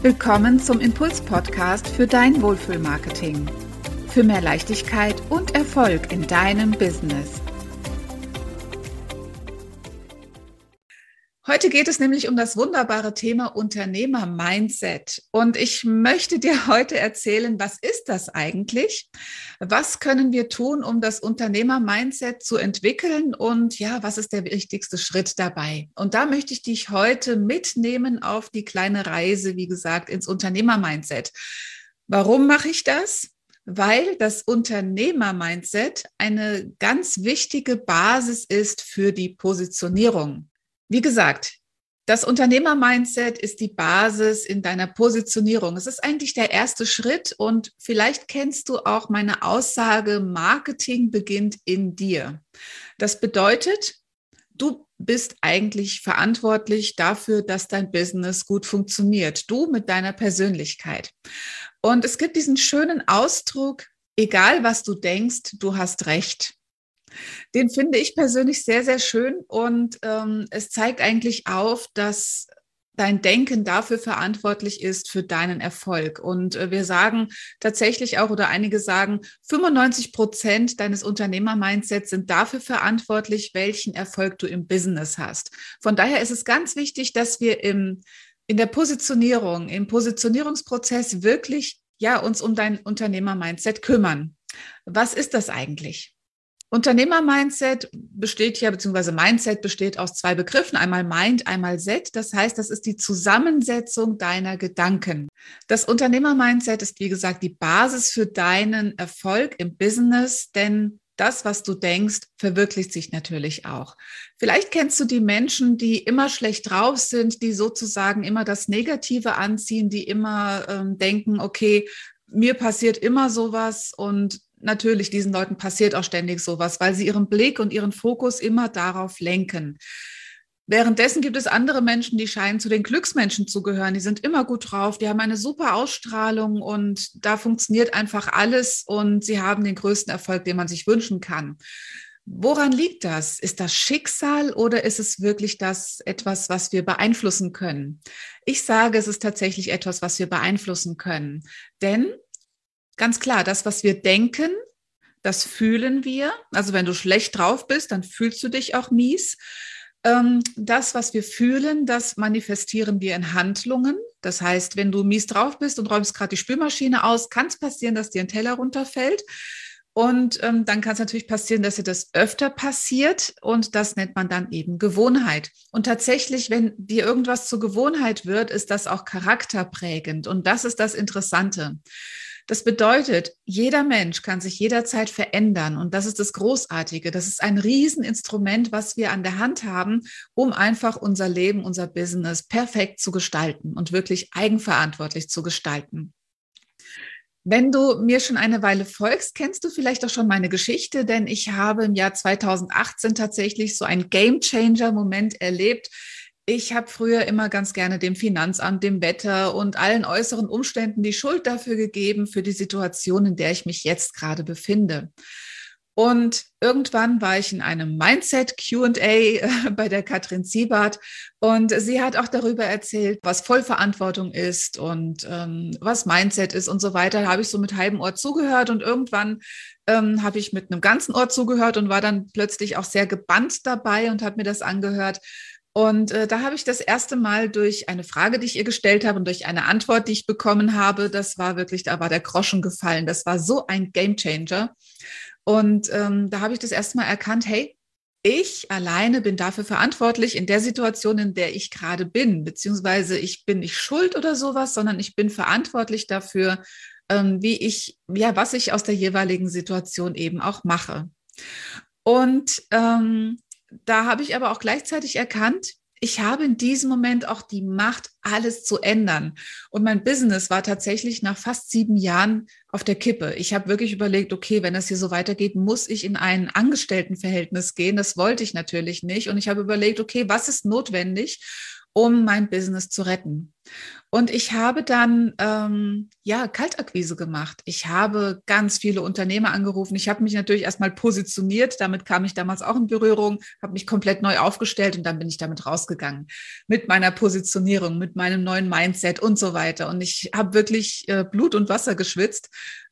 Willkommen zum Impuls-Podcast für dein Wohlfühlmarketing. Für mehr Leichtigkeit und Erfolg in deinem Business. Heute geht es nämlich um das wunderbare Thema Unternehmer-Mindset. Und ich möchte dir heute erzählen, was ist das eigentlich? Was können wir tun, um das Unternehmer-Mindset zu entwickeln? Und ja, was ist der wichtigste Schritt dabei? Und da möchte ich dich heute mitnehmen auf die kleine Reise, wie gesagt, ins Unternehmer-Mindset. Warum mache ich das? weil das Unternehmer-Mindset eine ganz wichtige Basis ist für die Positionierung. Wie gesagt, das Unternehmer-Mindset ist die Basis in deiner Positionierung. Es ist eigentlich der erste Schritt und vielleicht kennst du auch meine Aussage, Marketing beginnt in dir. Das bedeutet, du bist eigentlich verantwortlich dafür, dass dein Business gut funktioniert. Du mit deiner Persönlichkeit. Und es gibt diesen schönen Ausdruck, egal was du denkst, du hast recht. Den finde ich persönlich sehr, sehr schön und ähm, es zeigt eigentlich auf, dass dein Denken dafür verantwortlich ist für deinen Erfolg. Und äh, wir sagen tatsächlich auch, oder einige sagen, 95 Prozent deines Unternehmer-Mindsets sind dafür verantwortlich, welchen Erfolg du im Business hast. Von daher ist es ganz wichtig, dass wir im, in der Positionierung, im Positionierungsprozess wirklich ja, uns um dein Unternehmer-Mindset kümmern. Was ist das eigentlich? Unternehmer-Mindset besteht ja, beziehungsweise Mindset besteht aus zwei Begriffen, einmal Mind, einmal Set. Das heißt, das ist die Zusammensetzung deiner Gedanken. Das Unternehmer-Mindset ist, wie gesagt, die Basis für deinen Erfolg im Business, denn das, was du denkst, verwirklicht sich natürlich auch. Vielleicht kennst du die Menschen, die immer schlecht drauf sind, die sozusagen immer das Negative anziehen, die immer ähm, denken, okay, mir passiert immer sowas und natürlich, diesen Leuten passiert auch ständig sowas, weil sie ihren Blick und ihren Fokus immer darauf lenken. Währenddessen gibt es andere Menschen, die scheinen zu den Glücksmenschen zu gehören. Die sind immer gut drauf, die haben eine super Ausstrahlung und da funktioniert einfach alles und sie haben den größten Erfolg, den man sich wünschen kann. Woran liegt das? Ist das Schicksal oder ist es wirklich das etwas, was wir beeinflussen können? Ich sage, es ist tatsächlich etwas, was wir beeinflussen können. Denn Ganz klar, das, was wir denken, das fühlen wir. Also wenn du schlecht drauf bist, dann fühlst du dich auch mies. Ähm, das, was wir fühlen, das manifestieren wir in Handlungen. Das heißt, wenn du mies drauf bist und räumst gerade die Spülmaschine aus, kann es passieren, dass dir ein Teller runterfällt. Und ähm, dann kann es natürlich passieren, dass dir das öfter passiert und das nennt man dann eben Gewohnheit. Und tatsächlich, wenn dir irgendwas zur Gewohnheit wird, ist das auch charakterprägend. Und das ist das Interessante. Das bedeutet, jeder Mensch kann sich jederzeit verändern und das ist das Großartige. Das ist ein Rieseninstrument, was wir an der Hand haben, um einfach unser Leben, unser Business perfekt zu gestalten und wirklich eigenverantwortlich zu gestalten. Wenn du mir schon eine Weile folgst, kennst du vielleicht auch schon meine Geschichte, denn ich habe im Jahr 2018 tatsächlich so einen Game Changer Moment erlebt, ich habe früher immer ganz gerne dem Finanzamt, dem Wetter und allen äußeren Umständen die Schuld dafür gegeben, für die Situation, in der ich mich jetzt gerade befinde. Und irgendwann war ich in einem Mindset QA äh, bei der Katrin Siebert und sie hat auch darüber erzählt, was Vollverantwortung ist und ähm, was Mindset ist und so weiter. Da habe ich so mit halbem Ohr zugehört und irgendwann ähm, habe ich mit einem ganzen Ohr zugehört und war dann plötzlich auch sehr gebannt dabei und habe mir das angehört. Und äh, da habe ich das erste Mal durch eine Frage, die ich ihr gestellt habe und durch eine Antwort, die ich bekommen habe, das war wirklich, da war der Groschen gefallen. Das war so ein Gamechanger. Und ähm, da habe ich das erste Mal erkannt, hey, ich alleine bin dafür verantwortlich in der Situation, in der ich gerade bin, beziehungsweise ich bin nicht schuld oder sowas, sondern ich bin verantwortlich dafür, ähm, wie ich, ja, was ich aus der jeweiligen Situation eben auch mache. Und ähm, da habe ich aber auch gleichzeitig erkannt, ich habe in diesem Moment auch die Macht, alles zu ändern. Und mein Business war tatsächlich nach fast sieben Jahren auf der Kippe. Ich habe wirklich überlegt, okay, wenn das hier so weitergeht, muss ich in ein Angestelltenverhältnis gehen. Das wollte ich natürlich nicht. Und ich habe überlegt, okay, was ist notwendig? um mein Business zu retten. Und ich habe dann ähm, ja Kaltakquise gemacht. Ich habe ganz viele Unternehmer angerufen. Ich habe mich natürlich erstmal positioniert. Damit kam ich damals auch in Berührung, habe mich komplett neu aufgestellt und dann bin ich damit rausgegangen mit meiner Positionierung, mit meinem neuen Mindset und so weiter. Und ich habe wirklich äh, Blut und Wasser geschwitzt,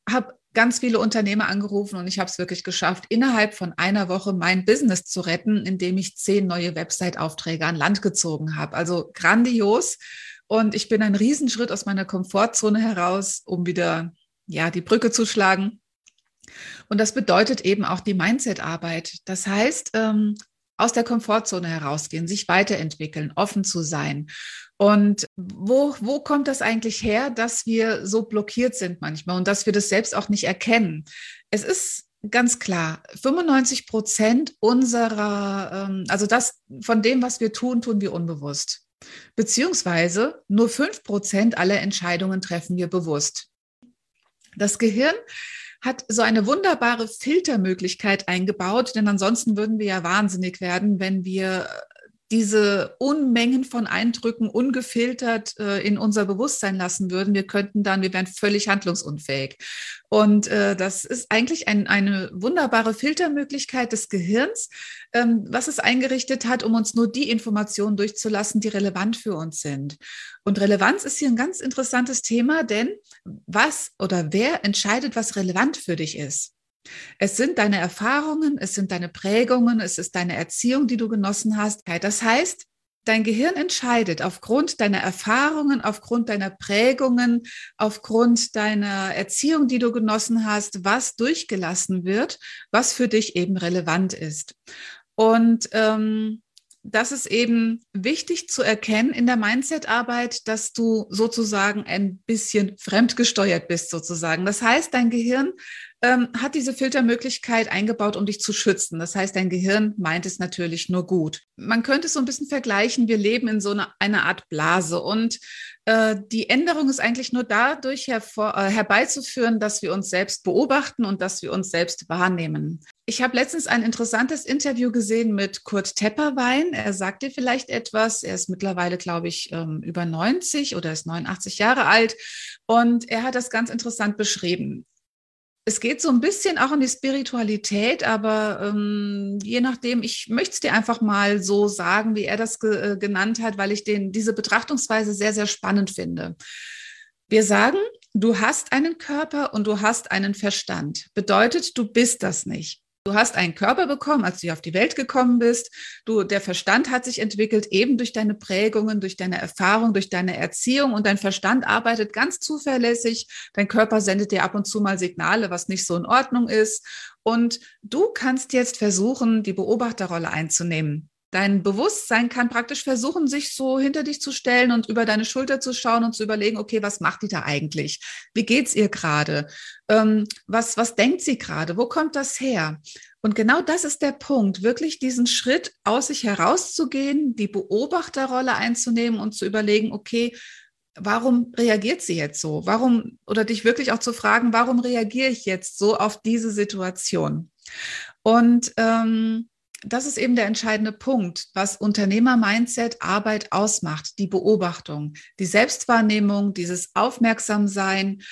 habe ganz viele Unternehmer angerufen und ich habe es wirklich geschafft, innerhalb von einer Woche mein Business zu retten, indem ich zehn neue Website-Aufträge an Land gezogen habe. Also grandios. Und ich bin einen Riesenschritt aus meiner Komfortzone heraus, um wieder ja, die Brücke zu schlagen. Und das bedeutet eben auch die Mindset-Arbeit. Das heißt, ähm, aus der Komfortzone herausgehen, sich weiterentwickeln, offen zu sein. Und wo, wo kommt das eigentlich her, dass wir so blockiert sind manchmal und dass wir das selbst auch nicht erkennen? Es ist ganz klar, 95 Prozent unserer, ähm, also das von dem, was wir tun, tun wir unbewusst. Beziehungsweise nur fünf Prozent aller Entscheidungen treffen wir bewusst. Das Gehirn hat so eine wunderbare Filtermöglichkeit eingebaut, denn ansonsten würden wir ja wahnsinnig werden, wenn wir diese Unmengen von Eindrücken ungefiltert äh, in unser Bewusstsein lassen würden, wir könnten dann, wir wären völlig handlungsunfähig. Und äh, das ist eigentlich ein, eine wunderbare Filtermöglichkeit des Gehirns, ähm, was es eingerichtet hat, um uns nur die Informationen durchzulassen, die relevant für uns sind. Und Relevanz ist hier ein ganz interessantes Thema, denn was oder wer entscheidet, was relevant für dich ist? Es sind deine Erfahrungen, es sind deine Prägungen, es ist deine Erziehung, die du genossen hast. Das heißt, dein Gehirn entscheidet aufgrund deiner Erfahrungen, aufgrund deiner Prägungen, aufgrund deiner Erziehung, die du genossen hast, was durchgelassen wird, was für dich eben relevant ist. Und ähm, das ist eben wichtig zu erkennen in der Mindset-Arbeit, dass du sozusagen ein bisschen fremdgesteuert bist, sozusagen. Das heißt, dein Gehirn ähm, hat diese Filtermöglichkeit eingebaut, um dich zu schützen. Das heißt, dein Gehirn meint es natürlich nur gut. Man könnte es so ein bisschen vergleichen. Wir leben in so einer, einer Art Blase und äh, die Änderung ist eigentlich nur dadurch hervor, äh, herbeizuführen, dass wir uns selbst beobachten und dass wir uns selbst wahrnehmen. Ich habe letztens ein interessantes Interview gesehen mit Kurt Tepperwein. Er sagt dir vielleicht etwas. Er ist mittlerweile, glaube ich, ähm, über 90 oder ist 89 Jahre alt. Und er hat das ganz interessant beschrieben es geht so ein bisschen auch um die Spiritualität, aber ähm, je nachdem, ich möchte es dir einfach mal so sagen, wie er das ge äh, genannt hat, weil ich den, diese Betrachtungsweise sehr, sehr spannend finde. Wir sagen, du hast einen Körper und du hast einen Verstand. Bedeutet, du bist das nicht. Du hast einen Körper bekommen, als du auf die Welt gekommen bist. Du, der Verstand hat sich entwickelt eben durch deine Prägungen, durch deine Erfahrung, durch deine Erziehung und dein Verstand arbeitet ganz zuverlässig. Dein Körper sendet dir ab und zu mal Signale, was nicht so in Ordnung ist. Und du kannst jetzt versuchen, die Beobachterrolle einzunehmen. Dein Bewusstsein kann praktisch versuchen, sich so hinter dich zu stellen und über deine Schulter zu schauen und zu überlegen, okay, was macht die da eigentlich? Wie geht's ihr gerade? Ähm, was, was denkt sie gerade? Wo kommt das her? Und genau das ist der Punkt, wirklich diesen Schritt aus sich herauszugehen, die Beobachterrolle einzunehmen und zu überlegen, okay, warum reagiert sie jetzt so? Warum, oder dich wirklich auch zu fragen, warum reagiere ich jetzt so auf diese Situation? Und ähm, das ist eben der entscheidende Punkt, was Unternehmer-Mindset Arbeit ausmacht, die Beobachtung, die Selbstwahrnehmung, dieses Aufmerksamsein,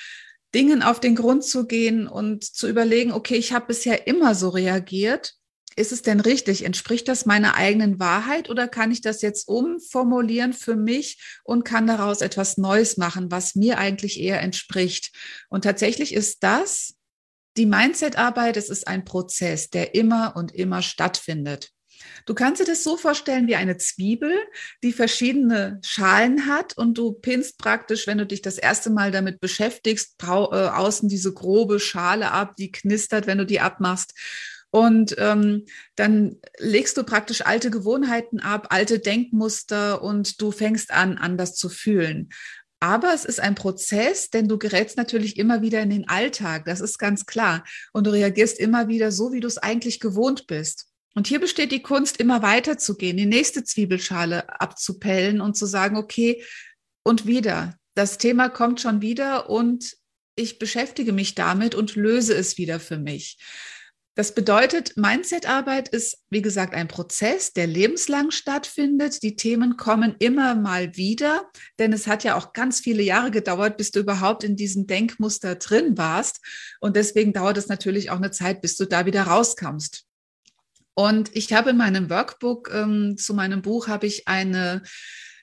Dingen auf den Grund zu gehen und zu überlegen, okay, ich habe bisher immer so reagiert. Ist es denn richtig? Entspricht das meiner eigenen Wahrheit oder kann ich das jetzt umformulieren für mich und kann daraus etwas Neues machen, was mir eigentlich eher entspricht? Und tatsächlich ist das die Mindset-Arbeit, es ist ein Prozess, der immer und immer stattfindet. Du kannst dir das so vorstellen wie eine Zwiebel, die verschiedene Schalen hat und du pinnst praktisch, wenn du dich das erste Mal damit beschäftigst, äh, außen diese grobe Schale ab, die knistert, wenn du die abmachst. Und ähm, dann legst du praktisch alte Gewohnheiten ab, alte Denkmuster und du fängst an, anders zu fühlen. Aber es ist ein Prozess, denn du gerätst natürlich immer wieder in den Alltag, das ist ganz klar. Und du reagierst immer wieder so, wie du es eigentlich gewohnt bist. Und hier besteht die Kunst, immer weiter zu gehen, die nächste Zwiebelschale abzupellen und zu sagen, okay, und wieder, das Thema kommt schon wieder und ich beschäftige mich damit und löse es wieder für mich. Das bedeutet, Mindset-Arbeit ist, wie gesagt, ein Prozess, der lebenslang stattfindet. Die Themen kommen immer mal wieder, denn es hat ja auch ganz viele Jahre gedauert, bis du überhaupt in diesem Denkmuster drin warst. Und deswegen dauert es natürlich auch eine Zeit, bis du da wieder rauskommst. Und ich habe in meinem Workbook ähm, zu meinem Buch habe ich eine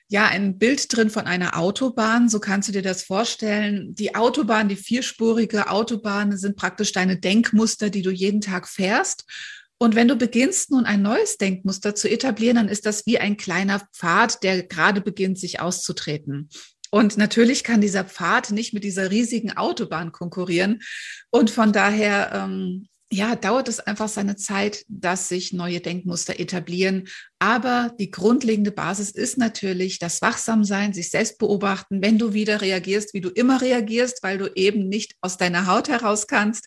ja ein Bild drin von einer Autobahn. So kannst du dir das vorstellen. Die Autobahn, die vierspurige Autobahn sind praktisch deine Denkmuster, die du jeden Tag fährst. Und wenn du beginnst, nun ein neues Denkmuster zu etablieren, dann ist das wie ein kleiner Pfad, der gerade beginnt, sich auszutreten. Und natürlich kann dieser Pfad nicht mit dieser riesigen Autobahn konkurrieren. Und von daher ähm, ja, dauert es einfach seine Zeit, dass sich neue Denkmuster etablieren. Aber die grundlegende Basis ist natürlich das Wachsamsein, sich selbst beobachten, wenn du wieder reagierst, wie du immer reagierst, weil du eben nicht aus deiner Haut heraus kannst,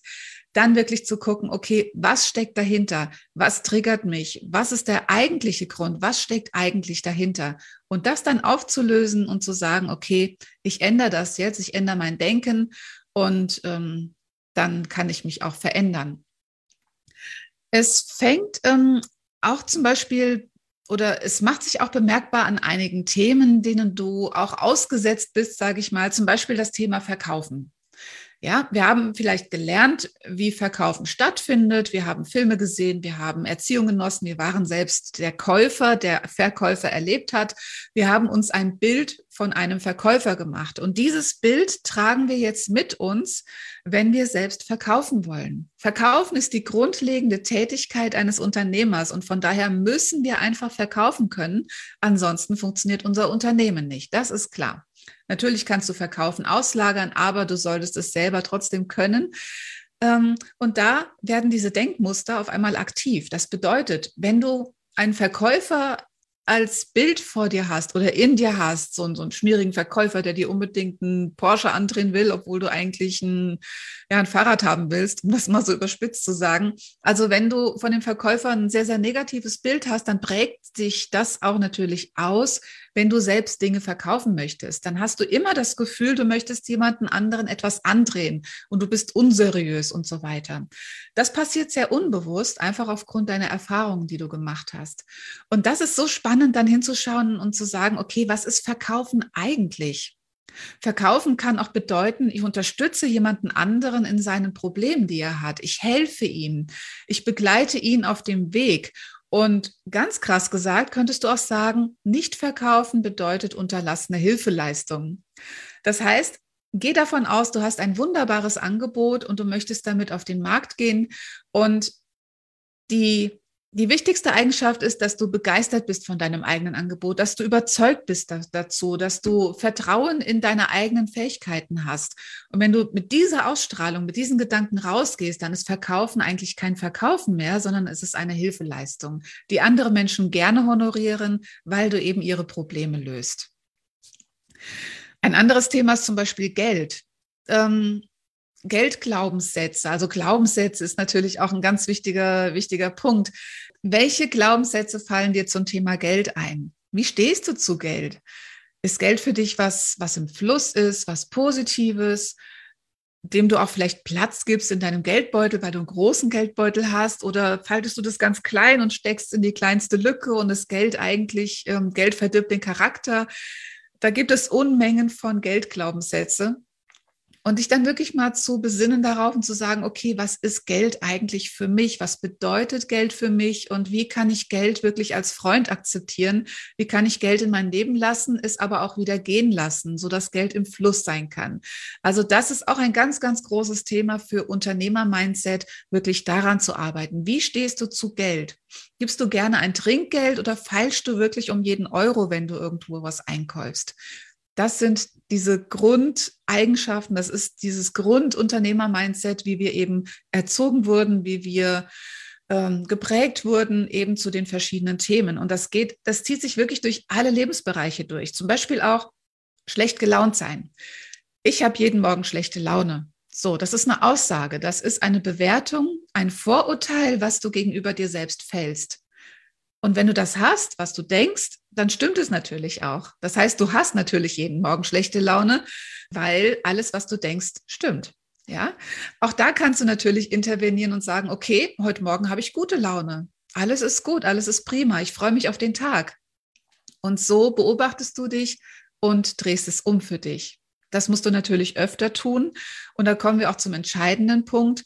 dann wirklich zu gucken, okay, was steckt dahinter? Was triggert mich? Was ist der eigentliche Grund? Was steckt eigentlich dahinter? Und das dann aufzulösen und zu sagen, okay, ich ändere das jetzt, ich ändere mein Denken und ähm, dann kann ich mich auch verändern. Es fängt ähm, auch zum Beispiel oder es macht sich auch bemerkbar an einigen Themen, denen du auch ausgesetzt bist, sage ich mal, zum Beispiel das Thema Verkaufen. Ja, wir haben vielleicht gelernt, wie Verkaufen stattfindet. Wir haben Filme gesehen, wir haben Erziehung genossen, wir waren selbst der Käufer, der Verkäufer erlebt hat. Wir haben uns ein Bild von einem Verkäufer gemacht. Und dieses Bild tragen wir jetzt mit uns, wenn wir selbst verkaufen wollen. Verkaufen ist die grundlegende Tätigkeit eines Unternehmers und von daher müssen wir einfach verkaufen können. Ansonsten funktioniert unser Unternehmen nicht. Das ist klar. Natürlich kannst du verkaufen, auslagern, aber du solltest es selber trotzdem können. Ähm, und da werden diese Denkmuster auf einmal aktiv. Das bedeutet, wenn du einen Verkäufer als Bild vor dir hast oder in dir hast, so, so einen schmierigen Verkäufer, der dir unbedingt einen Porsche andrehen will, obwohl du eigentlich ein, ja, ein Fahrrad haben willst, um das mal so überspitzt zu sagen. Also wenn du von dem Verkäufer ein sehr, sehr negatives Bild hast, dann prägt sich das auch natürlich aus, wenn du selbst Dinge verkaufen möchtest. Dann hast du immer das Gefühl, du möchtest jemanden anderen etwas andrehen und du bist unseriös und so weiter. Das passiert sehr unbewusst, einfach aufgrund deiner Erfahrungen, die du gemacht hast. Und das ist so spannend spannend, dann hinzuschauen und zu sagen, okay, was ist Verkaufen eigentlich? Verkaufen kann auch bedeuten, ich unterstütze jemanden anderen in seinen Problemen, die er hat. Ich helfe ihm. Ich begleite ihn auf dem Weg. Und ganz krass gesagt, könntest du auch sagen, nicht verkaufen bedeutet unterlassene Hilfeleistung. Das heißt, geh davon aus, du hast ein wunderbares Angebot und du möchtest damit auf den Markt gehen und die die wichtigste Eigenschaft ist, dass du begeistert bist von deinem eigenen Angebot, dass du überzeugt bist dazu, dass du Vertrauen in deine eigenen Fähigkeiten hast. Und wenn du mit dieser Ausstrahlung, mit diesen Gedanken rausgehst, dann ist Verkaufen eigentlich kein Verkaufen mehr, sondern es ist eine Hilfeleistung, die andere Menschen gerne honorieren, weil du eben ihre Probleme löst. Ein anderes Thema ist zum Beispiel Geld. Ähm, Geldglaubenssätze. Also Glaubenssätze ist natürlich auch ein ganz wichtiger, wichtiger Punkt. Welche Glaubenssätze fallen dir zum Thema Geld ein? Wie stehst du zu Geld? Ist Geld für dich was, was im Fluss ist, was Positives, dem du auch vielleicht Platz gibst in deinem Geldbeutel, weil du einen großen Geldbeutel hast? Oder faltest du das ganz klein und steckst in die kleinste Lücke und das Geld eigentlich, ähm, Geld verdirbt den Charakter? Da gibt es Unmengen von Geldglaubenssätze. Und dich dann wirklich mal zu besinnen darauf und zu sagen, okay, was ist Geld eigentlich für mich? Was bedeutet Geld für mich? Und wie kann ich Geld wirklich als Freund akzeptieren? Wie kann ich Geld in mein Leben lassen, es aber auch wieder gehen lassen, sodass Geld im Fluss sein kann? Also das ist auch ein ganz, ganz großes Thema für Unternehmer-Mindset, wirklich daran zu arbeiten. Wie stehst du zu Geld? Gibst du gerne ein Trinkgeld oder feilst du wirklich um jeden Euro, wenn du irgendwo was einkaufst? Das sind diese Grundeigenschaften, das ist dieses Grundunternehmer-Mindset, wie wir eben erzogen wurden, wie wir ähm, geprägt wurden eben zu den verschiedenen Themen. Und das geht, das zieht sich wirklich durch alle Lebensbereiche durch. Zum Beispiel auch schlecht gelaunt sein. Ich habe jeden Morgen schlechte Laune. So, das ist eine Aussage, das ist eine Bewertung, ein Vorurteil, was du gegenüber dir selbst fällst. Und wenn du das hast, was du denkst, dann stimmt es natürlich auch. Das heißt, du hast natürlich jeden Morgen schlechte Laune, weil alles, was du denkst, stimmt. Ja, auch da kannst du natürlich intervenieren und sagen, okay, heute Morgen habe ich gute Laune. Alles ist gut, alles ist prima. Ich freue mich auf den Tag. Und so beobachtest du dich und drehst es um für dich. Das musst du natürlich öfter tun. Und da kommen wir auch zum entscheidenden Punkt.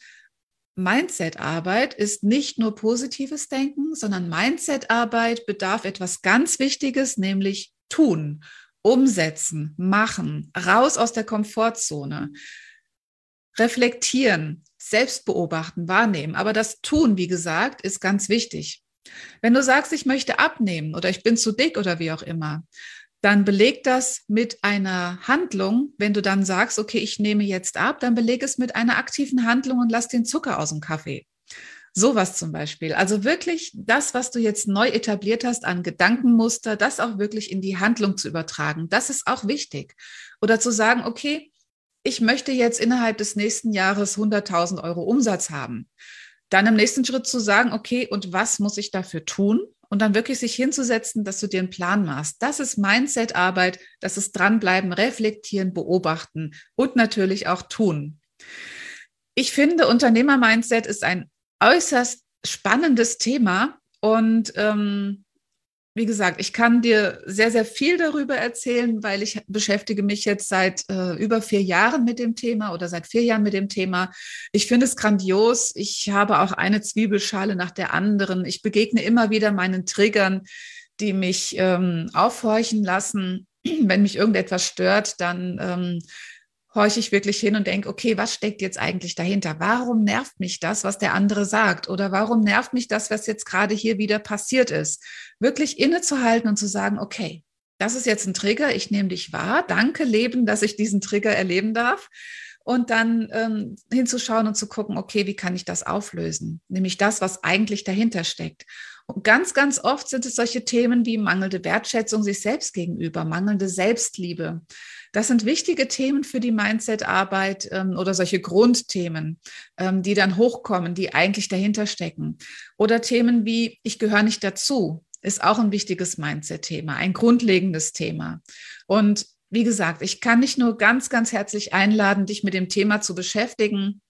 Mindset-Arbeit ist nicht nur positives Denken, sondern Mindset-Arbeit bedarf etwas ganz Wichtiges, nämlich tun, umsetzen, machen, raus aus der Komfortzone, reflektieren, selbst beobachten, wahrnehmen. Aber das Tun, wie gesagt, ist ganz wichtig. Wenn du sagst, ich möchte abnehmen oder ich bin zu dick oder wie auch immer, dann beleg das mit einer Handlung. Wenn du dann sagst, okay, ich nehme jetzt ab, dann beleg es mit einer aktiven Handlung und lass den Zucker aus dem Kaffee. Sowas zum Beispiel. Also wirklich das, was du jetzt neu etabliert hast an Gedankenmuster, das auch wirklich in die Handlung zu übertragen. Das ist auch wichtig. Oder zu sagen, okay, ich möchte jetzt innerhalb des nächsten Jahres 100.000 Euro Umsatz haben. Dann im nächsten Schritt zu sagen, okay, und was muss ich dafür tun? Und dann wirklich sich hinzusetzen, dass du dir einen Plan machst. Das ist Mindset-Arbeit, das ist dranbleiben, reflektieren, beobachten und natürlich auch tun. Ich finde, Unternehmer-Mindset ist ein äußerst spannendes Thema und ähm, wie gesagt, ich kann dir sehr, sehr viel darüber erzählen, weil ich beschäftige mich jetzt seit äh, über vier Jahren mit dem Thema oder seit vier Jahren mit dem Thema. Ich finde es grandios. Ich habe auch eine Zwiebelschale nach der anderen. Ich begegne immer wieder meinen Triggern, die mich ähm, aufhorchen lassen. Wenn mich irgendetwas stört, dann ähm, horche ich wirklich hin und denke, okay, was steckt jetzt eigentlich dahinter? Warum nervt mich das, was der andere sagt? Oder warum nervt mich das, was jetzt gerade hier wieder passiert ist? Wirklich innezuhalten und zu sagen, okay, das ist jetzt ein Trigger, ich nehme dich wahr. Danke, Leben, dass ich diesen Trigger erleben darf. Und dann ähm, hinzuschauen und zu gucken, okay, wie kann ich das auflösen? Nämlich das, was eigentlich dahinter steckt. Und ganz, ganz oft sind es solche Themen wie mangelnde Wertschätzung sich selbst gegenüber, mangelnde Selbstliebe das sind wichtige Themen für die Mindset-Arbeit ähm, oder solche Grundthemen, ähm, die dann hochkommen, die eigentlich dahinter stecken. Oder Themen wie, ich gehöre nicht dazu, ist auch ein wichtiges Mindset-Thema, ein grundlegendes Thema. Und wie gesagt, ich kann dich nur ganz, ganz herzlich einladen, dich mit dem Thema zu beschäftigen.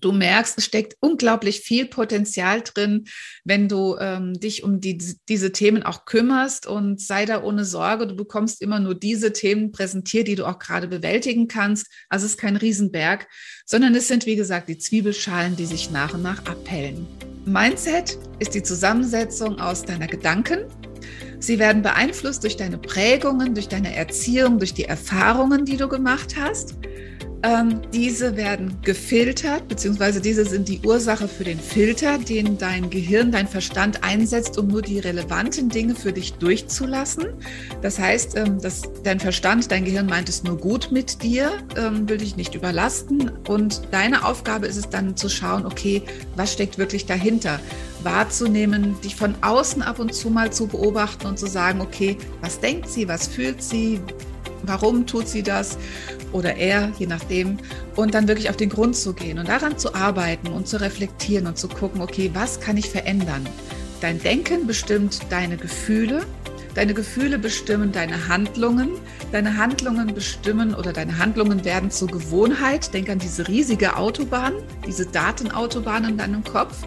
Du merkst, es steckt unglaublich viel Potenzial drin, wenn du ähm, dich um die, diese Themen auch kümmerst und sei da ohne Sorge. Du bekommst immer nur diese Themen präsentiert, die du auch gerade bewältigen kannst. Also es ist kein Riesenberg, sondern es sind, wie gesagt, die Zwiebelschalen, die sich nach und nach abhellen. Mindset ist die Zusammensetzung aus deiner Gedanken. Sie werden beeinflusst durch deine Prägungen, durch deine Erziehung, durch die Erfahrungen, die du gemacht hast. Ähm, diese werden gefiltert, beziehungsweise diese sind die Ursache für den Filter, den dein Gehirn, dein Verstand einsetzt, um nur die relevanten Dinge für dich durchzulassen. Das heißt, ähm, dass dein Verstand, dein Gehirn meint es nur gut mit dir, ähm, will dich nicht überlasten. Und deine Aufgabe ist es dann zu schauen, okay, was steckt wirklich dahinter? wahrzunehmen, dich von außen ab und zu mal zu beobachten und zu sagen, okay, was denkt sie, was fühlt sie, warum tut sie das? oder er, je nachdem, und dann wirklich auf den Grund zu gehen und daran zu arbeiten und zu reflektieren und zu gucken, okay, was kann ich verändern? Dein Denken bestimmt deine Gefühle, deine Gefühle bestimmen deine Handlungen, deine Handlungen bestimmen oder deine Handlungen werden zur Gewohnheit. Denk an diese riesige Autobahn, diese Datenautobahn in deinem Kopf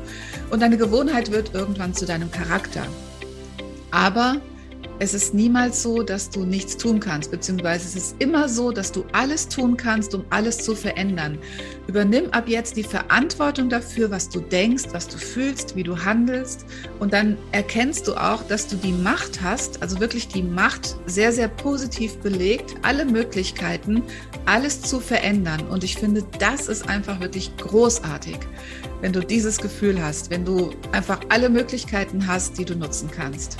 und deine Gewohnheit wird irgendwann zu deinem Charakter. Aber es ist niemals so, dass du nichts tun kannst, beziehungsweise es ist immer so, dass du alles tun kannst, um alles zu verändern. Übernimm ab jetzt die Verantwortung dafür, was du denkst, was du fühlst, wie du handelst und dann erkennst du auch, dass du die Macht hast, also wirklich die Macht sehr, sehr positiv belegt, alle Möglichkeiten, alles zu verändern. Und ich finde, das ist einfach wirklich großartig, wenn du dieses Gefühl hast, wenn du einfach alle Möglichkeiten hast, die du nutzen kannst.